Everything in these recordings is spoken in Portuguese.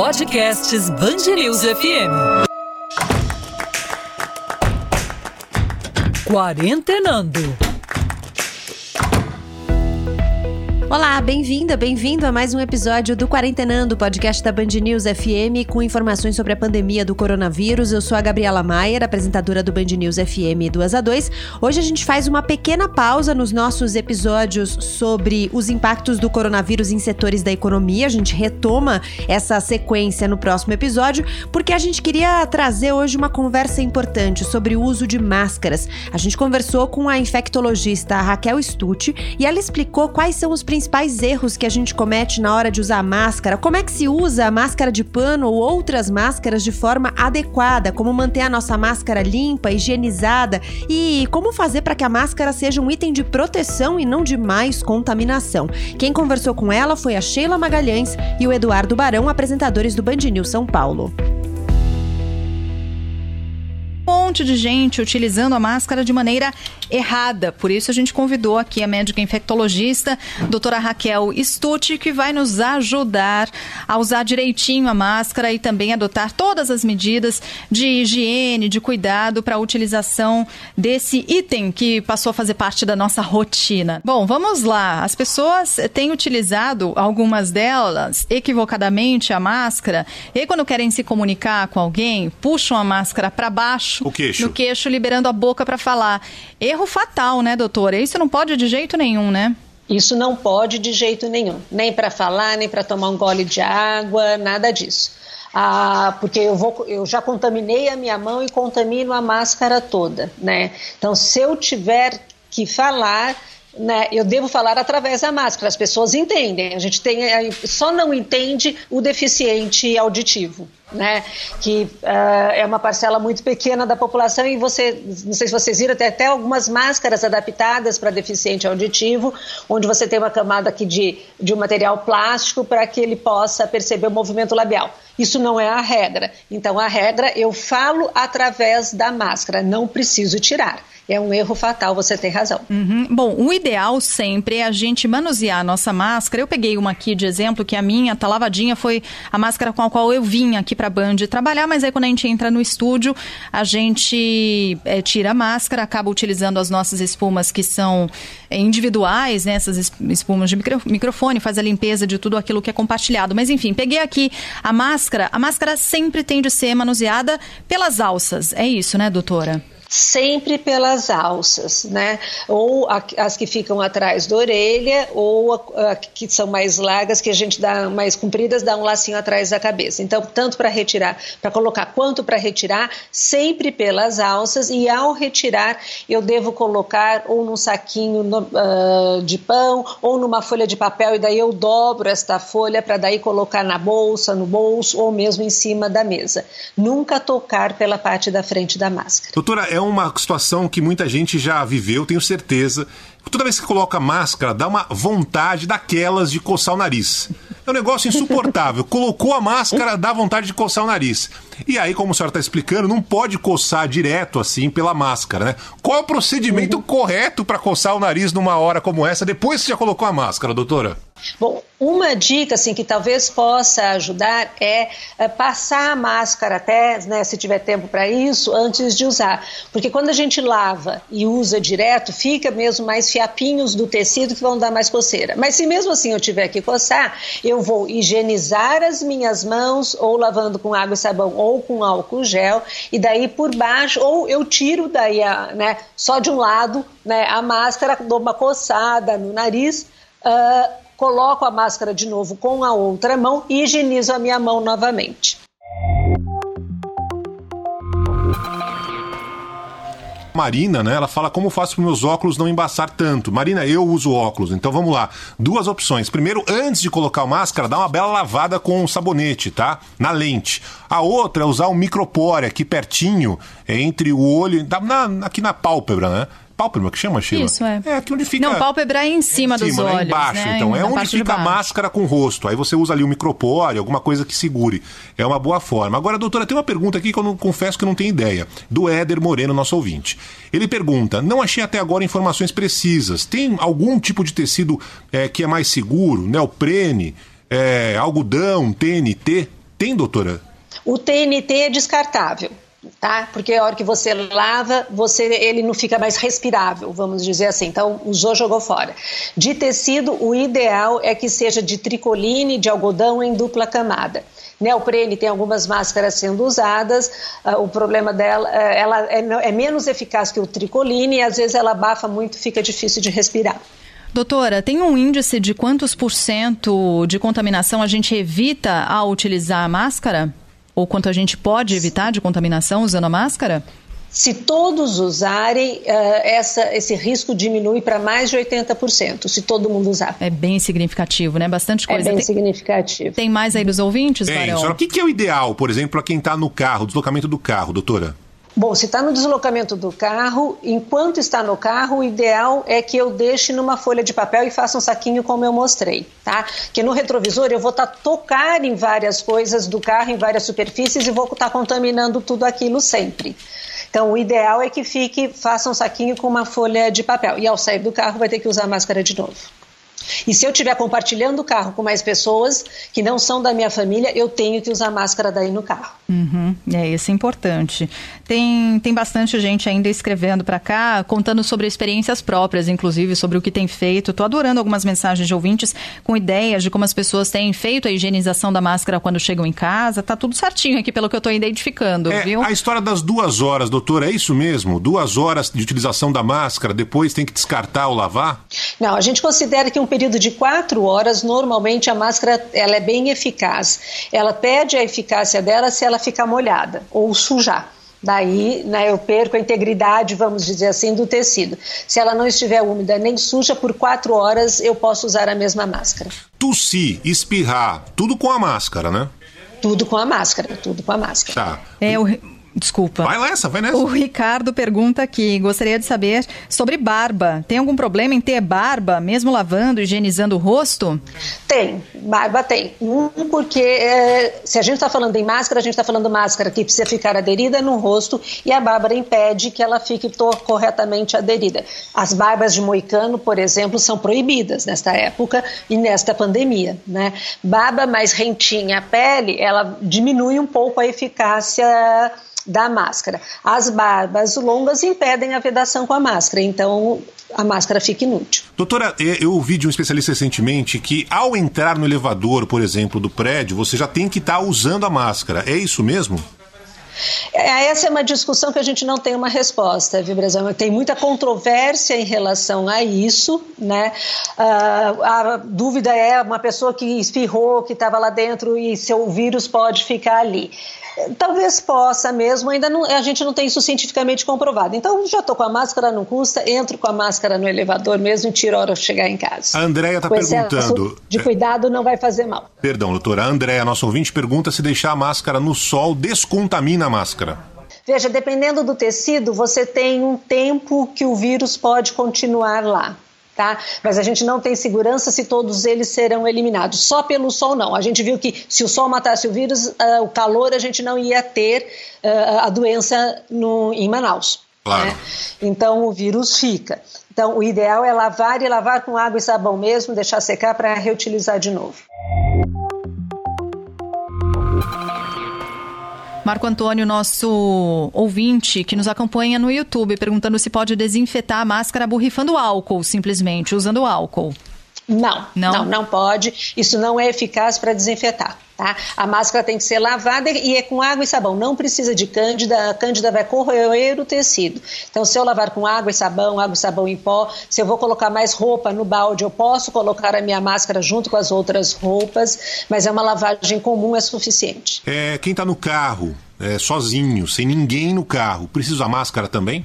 Podcasts Bangerils FM. Quarentenando. Olá, bem-vinda, bem-vindo a mais um episódio do Quarentenando, podcast da Band News FM, com informações sobre a pandemia do coronavírus. Eu sou a Gabriela Maier, apresentadora do Band News FM 2 a 2. Hoje a gente faz uma pequena pausa nos nossos episódios sobre os impactos do coronavírus em setores da economia. A gente retoma essa sequência no próximo episódio, porque a gente queria trazer hoje uma conversa importante sobre o uso de máscaras. A gente conversou com a infectologista Raquel Stucci e ela explicou quais são os principais principais erros que a gente comete na hora de usar máscara, como é que se usa a máscara de pano ou outras máscaras de forma adequada, como manter a nossa máscara limpa, higienizada? E como fazer para que a máscara seja um item de proteção e não de mais contaminação. Quem conversou com ela foi a Sheila Magalhães e o Eduardo Barão, apresentadores do Band News São Paulo monte de gente utilizando a máscara de maneira errada. Por isso a gente convidou aqui a médica infectologista, doutora Raquel Stucci, que vai nos ajudar a usar direitinho a máscara e também adotar todas as medidas de higiene, de cuidado para a utilização desse item que passou a fazer parte da nossa rotina. Bom, vamos lá. As pessoas têm utilizado, algumas delas, equivocadamente a máscara e quando querem se comunicar com alguém, puxam a máscara para baixo. Queixo. No queixo, liberando a boca para falar. Erro fatal, né, doutora? Isso não pode de jeito nenhum, né? Isso não pode de jeito nenhum, nem para falar, nem para tomar um gole de água, nada disso. Ah, porque eu, vou, eu já contaminei a minha mão e contamino a máscara toda, né? Então, se eu tiver que falar, né, eu devo falar através da máscara. As pessoas entendem. A gente tem, só não entende o deficiente auditivo né, que uh, é uma parcela muito pequena da população e você, não sei se vocês viram, tem até algumas máscaras adaptadas para deficiente auditivo, onde você tem uma camada aqui de, de um material plástico para que ele possa perceber o movimento labial. Isso não é a regra. Então, a regra, eu falo através da máscara, não preciso tirar é um erro fatal, você tem razão. Uhum. Bom, o ideal sempre é a gente manusear a nossa máscara. Eu peguei uma aqui de exemplo, que a minha, tá lavadinha, foi a máscara com a qual eu vim aqui para a Band trabalhar, mas aí quando a gente entra no estúdio, a gente é, tira a máscara, acaba utilizando as nossas espumas que são é, individuais, né, essas espumas de micro, microfone, faz a limpeza de tudo aquilo que é compartilhado. Mas enfim, peguei aqui a máscara. A máscara sempre tem de ser manuseada pelas alças. É isso, né, doutora? Sempre pelas alças, né? Ou as que ficam atrás da orelha, ou a, a, que são mais largas, que a gente dá mais compridas, dá um lacinho atrás da cabeça. Então, tanto para retirar, para colocar, quanto para retirar, sempre pelas alças. E ao retirar, eu devo colocar ou num saquinho no, uh, de pão, ou numa folha de papel, e daí eu dobro esta folha para daí colocar na bolsa, no bolso, ou mesmo em cima da mesa. Nunca tocar pela parte da frente da máscara. Doutora, é uma situação que muita gente já viveu, tenho certeza. Toda vez que coloca máscara, dá uma vontade daquelas de coçar o nariz. É um negócio insuportável. Colocou a máscara, dá vontade de coçar o nariz. E aí, como a senhora está explicando, não pode coçar direto assim pela máscara, né? Qual é o procedimento uhum. correto para coçar o nariz numa hora como essa, depois que já colocou a máscara, doutora? Bom, uma dica assim que talvez possa ajudar é, é passar a máscara até, né, se tiver tempo para isso, antes de usar, porque quando a gente lava e usa direto, fica mesmo mais fiapinhos do tecido que vão dar mais coceira. Mas se mesmo assim eu tiver que coçar, eu vou higienizar as minhas mãos ou lavando com água e sabão ou com álcool gel e daí por baixo ou eu tiro daí a, né, só de um lado, né, a máscara, dou uma coçada no nariz. Uh, coloco a máscara de novo com a outra mão e higienizo a minha mão novamente. Marina, né? Ela fala como faço para meus óculos não embaçar tanto. Marina, eu uso óculos, então vamos lá. Duas opções. Primeiro, antes de colocar a máscara, dá uma bela lavada com um sabonete, tá? Na lente. A outra é usar um micropore aqui pertinho, entre o olho, na, aqui na pálpebra, né? Pálpebra que chama, Sheila? Isso, é. É aqui onde fica... Não, pálpebra é em cima, em dos cima, olhos, né? embaixo, né? então. É onde fica a máscara com o rosto. Aí você usa ali o micropore, alguma coisa que segure. É uma boa forma. Agora, doutora, tem uma pergunta aqui que eu não, confesso que eu não tenho ideia. Do Éder Moreno, nosso ouvinte. Ele pergunta, não achei até agora informações precisas. Tem algum tipo de tecido é, que é mais seguro? Neoprene, é, algodão, TNT? Tem, doutora? O TNT é descartável tá? Porque a hora que você lava, você ele não fica mais respirável, vamos dizer assim. Então, usou, jogou fora. De tecido, o ideal é que seja de tricoline, de algodão em dupla camada. Neoprene tem algumas máscaras sendo usadas, uh, o problema dela, uh, ela é, é menos eficaz que o tricoline e às vezes ela abafa muito, fica difícil de respirar. Doutora, tem um índice de quantos por cento de contaminação a gente evita ao utilizar a máscara? Ou quanto a gente pode evitar de contaminação usando a máscara? Se todos usarem, uh, essa, esse risco diminui para mais de 80%, se todo mundo usar. É bem significativo, né? Bastante coisa. É bem tem, significativo. Tem mais aí dos ouvintes, Tem. Barão? Senhora, o que, que é o ideal, por exemplo, para quem está no carro, deslocamento do carro, doutora? Bom, se está no deslocamento do carro, enquanto está no carro, o ideal é que eu deixe numa folha de papel e faça um saquinho como eu mostrei, tá? Que no retrovisor eu vou estar tá tocar em várias coisas do carro, em várias superfícies e vou estar tá contaminando tudo aquilo sempre. Então, o ideal é que fique, faça um saquinho com uma folha de papel. E ao sair do carro vai ter que usar a máscara de novo. E se eu estiver compartilhando o carro com mais pessoas que não são da minha família, eu tenho que usar máscara daí no carro. Uhum, é, isso é importante. Tem, tem bastante gente ainda escrevendo para cá, contando sobre experiências próprias, inclusive sobre o que tem feito. Estou adorando algumas mensagens de ouvintes com ideias de como as pessoas têm feito a higienização da máscara quando chegam em casa. Tá tudo certinho aqui pelo que eu estou identificando, é, viu? A história das duas horas, doutora, é isso mesmo? Duas horas de utilização da máscara, depois tem que descartar ou lavar? Não, a gente considera que um período de quatro horas, normalmente a máscara ela é bem eficaz. Ela perde a eficácia dela se ela ficar molhada ou sujar. Daí né, eu perco a integridade, vamos dizer assim, do tecido. Se ela não estiver úmida nem suja, por quatro horas eu posso usar a mesma máscara. Tossir, espirrar, tudo com a máscara, né? Tudo com a máscara, tudo com a máscara. Tá. É, o Desculpa. Vai nessa, vai nessa. O Ricardo pergunta aqui, gostaria de saber sobre barba. Tem algum problema em ter barba, mesmo lavando, higienizando o rosto? Tem, barba tem. Um, porque é, se a gente está falando em máscara, a gente está falando máscara que precisa ficar aderida no rosto e a barba impede que ela fique corretamente aderida. As barbas de moicano, por exemplo, são proibidas nesta época e nesta pandemia. Né? Barba mais rentinha a pele, ela diminui um pouco a eficácia da máscara. As barbas longas impedem a vedação com a máscara, então a máscara fica inútil. Doutora, eu ouvi de um especialista recentemente que ao entrar no elevador, por exemplo, do prédio, você já tem que estar tá usando a máscara. É isso mesmo? É, essa é uma discussão que a gente não tem uma resposta, viu, Brasil? Tem muita controvérsia em relação a isso, né? Uh, a dúvida é uma pessoa que espirrou, que estava lá dentro e seu vírus pode ficar ali. Talvez possa mesmo, ainda não, a gente não tem isso cientificamente comprovado. Então, já estou com a máscara, não custa, entro com a máscara no elevador mesmo e tiro a hora de chegar em casa. A Andréia está perguntando. De cuidado não vai fazer mal. Perdão, doutora. A Andréia, nosso ouvinte, pergunta se deixar a máscara no sol descontamina a máscara. Veja, dependendo do tecido, você tem um tempo que o vírus pode continuar lá tá? Mas a gente não tem segurança se todos eles serão eliminados. Só pelo sol não. A gente viu que se o sol matasse o vírus, uh, o calor a gente não ia ter uh, a doença no, em Manaus. Claro. Né? Então o vírus fica. Então o ideal é lavar e lavar com água e sabão mesmo, deixar secar para reutilizar de novo. Marco Antônio, nosso ouvinte que nos acompanha no YouTube, perguntando se pode desinfetar a máscara borrifando álcool, simplesmente, usando álcool. Não, não, não, não pode. Isso não é eficaz para desinfetar. Tá? A máscara tem que ser lavada e é com água e sabão. Não precisa de cândida. A cândida vai corroer o tecido. Então, se eu lavar com água e sabão, água e sabão em pó, se eu vou colocar mais roupa no balde, eu posso colocar a minha máscara junto com as outras roupas, mas é uma lavagem comum, é suficiente. É, quem está no carro, é, sozinho, sem ninguém no carro, precisa usar máscara também?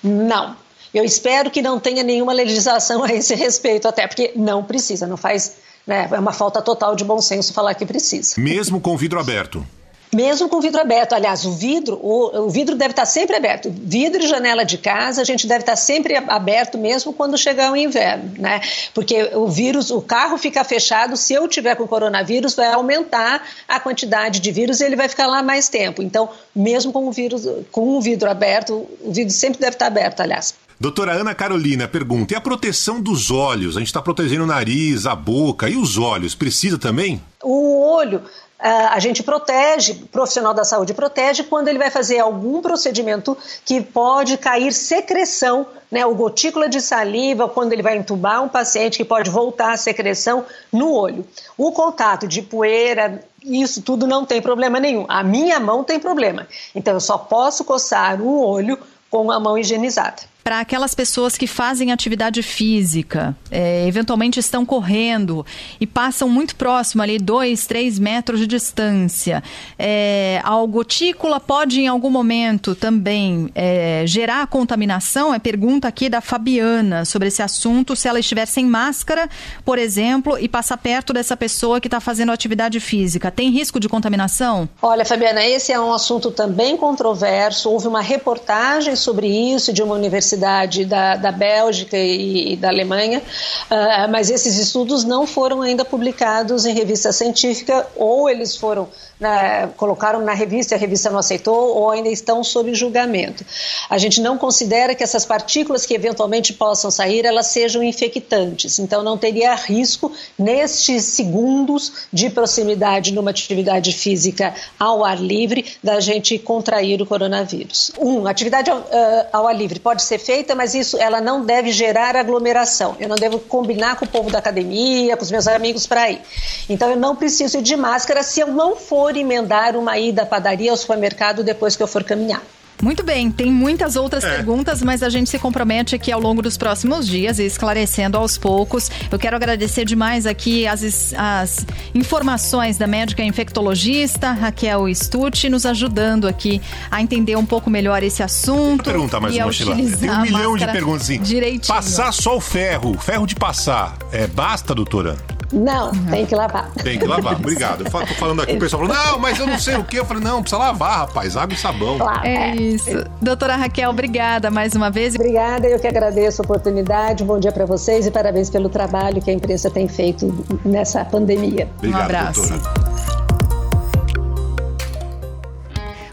Não. Eu espero que não tenha nenhuma legislação a esse respeito, até porque não precisa, não faz. Né, é uma falta total de bom senso falar que precisa. Mesmo com vidro aberto. Mesmo com vidro aberto, aliás, o vidro, o, o, vidro deve estar sempre aberto. Vidro e janela de casa, a gente deve estar sempre aberto, mesmo quando chegar o inverno, né? Porque o vírus, o carro fica fechado, se eu tiver com coronavírus, vai aumentar a quantidade de vírus e ele vai ficar lá mais tempo. Então, mesmo com o vírus, com o vidro aberto, o vidro sempre deve estar aberto, aliás. Doutora Ana Carolina pergunta: e a proteção dos olhos? A gente está protegendo o nariz, a boca e os olhos. Precisa também? O olho Uh, a gente protege, o profissional da saúde protege quando ele vai fazer algum procedimento que pode cair secreção, né, o gotícula de saliva, quando ele vai entubar um paciente que pode voltar a secreção no olho. O contato de poeira, isso tudo não tem problema nenhum. A minha mão tem problema. Então eu só posso coçar o olho com a mão higienizada para aquelas pessoas que fazem atividade física, é, eventualmente estão correndo e passam muito próximo ali, dois, três metros de distância. É, a gotícula pode em algum momento também é, gerar contaminação? É pergunta aqui da Fabiana sobre esse assunto. Se ela estiver sem máscara, por exemplo, e passar perto dessa pessoa que está fazendo atividade física, tem risco de contaminação? Olha, Fabiana, esse é um assunto também controverso. Houve uma reportagem sobre isso de uma universidade Universidade da, da Bélgica e, e da Alemanha, uh, mas esses estudos não foram ainda publicados em revista científica ou eles foram né, colocaram na revista, a revista não aceitou ou ainda estão sob julgamento. A gente não considera que essas partículas que eventualmente possam sair, elas sejam infectantes, então não teria risco nestes segundos de proximidade numa atividade física ao ar livre da gente contrair o coronavírus. Um, atividade ao, uh, ao ar livre pode ser feita, mas isso ela não deve gerar aglomeração. Eu não devo combinar com o povo da academia, com os meus amigos para ir. Então eu não preciso de máscara se eu não for emendar uma ida à padaria ou supermercado depois que eu for caminhar. Muito bem, tem muitas outras é. perguntas, mas a gente se compromete aqui ao longo dos próximos dias, esclarecendo aos poucos. Eu quero agradecer demais aqui as, as informações da médica infectologista Raquel Stucci, nos ajudando aqui a entender um pouco melhor esse assunto. Pergunta mais uma, Sheila. Tem um milhão de perguntas assim. Direitinho. Passar só o ferro, ferro de passar, é, basta, doutora? Não, uhum. tem que lavar. Tem que lavar, obrigado. Eu tô falando aqui, o pessoal falou, não, mas eu não sei o que. Eu falei, não, precisa lavar, rapaz, água e sabão. Claro, é, é isso. Doutora Raquel, obrigada mais uma vez. Obrigada, eu que agradeço a oportunidade. Um bom dia para vocês e parabéns pelo trabalho que a imprensa tem feito nessa pandemia. Obrigado, um abraço. Doutora.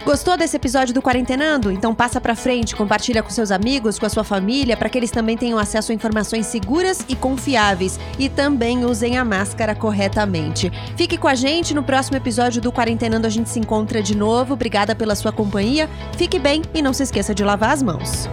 Gostou desse episódio do Quarentenando? Então passa pra frente, compartilha com seus amigos, com a sua família, para que eles também tenham acesso a informações seguras e confiáveis e também usem a máscara corretamente. Fique com a gente no próximo episódio do Quarentenando, a gente se encontra de novo. Obrigada pela sua companhia. Fique bem e não se esqueça de lavar as mãos.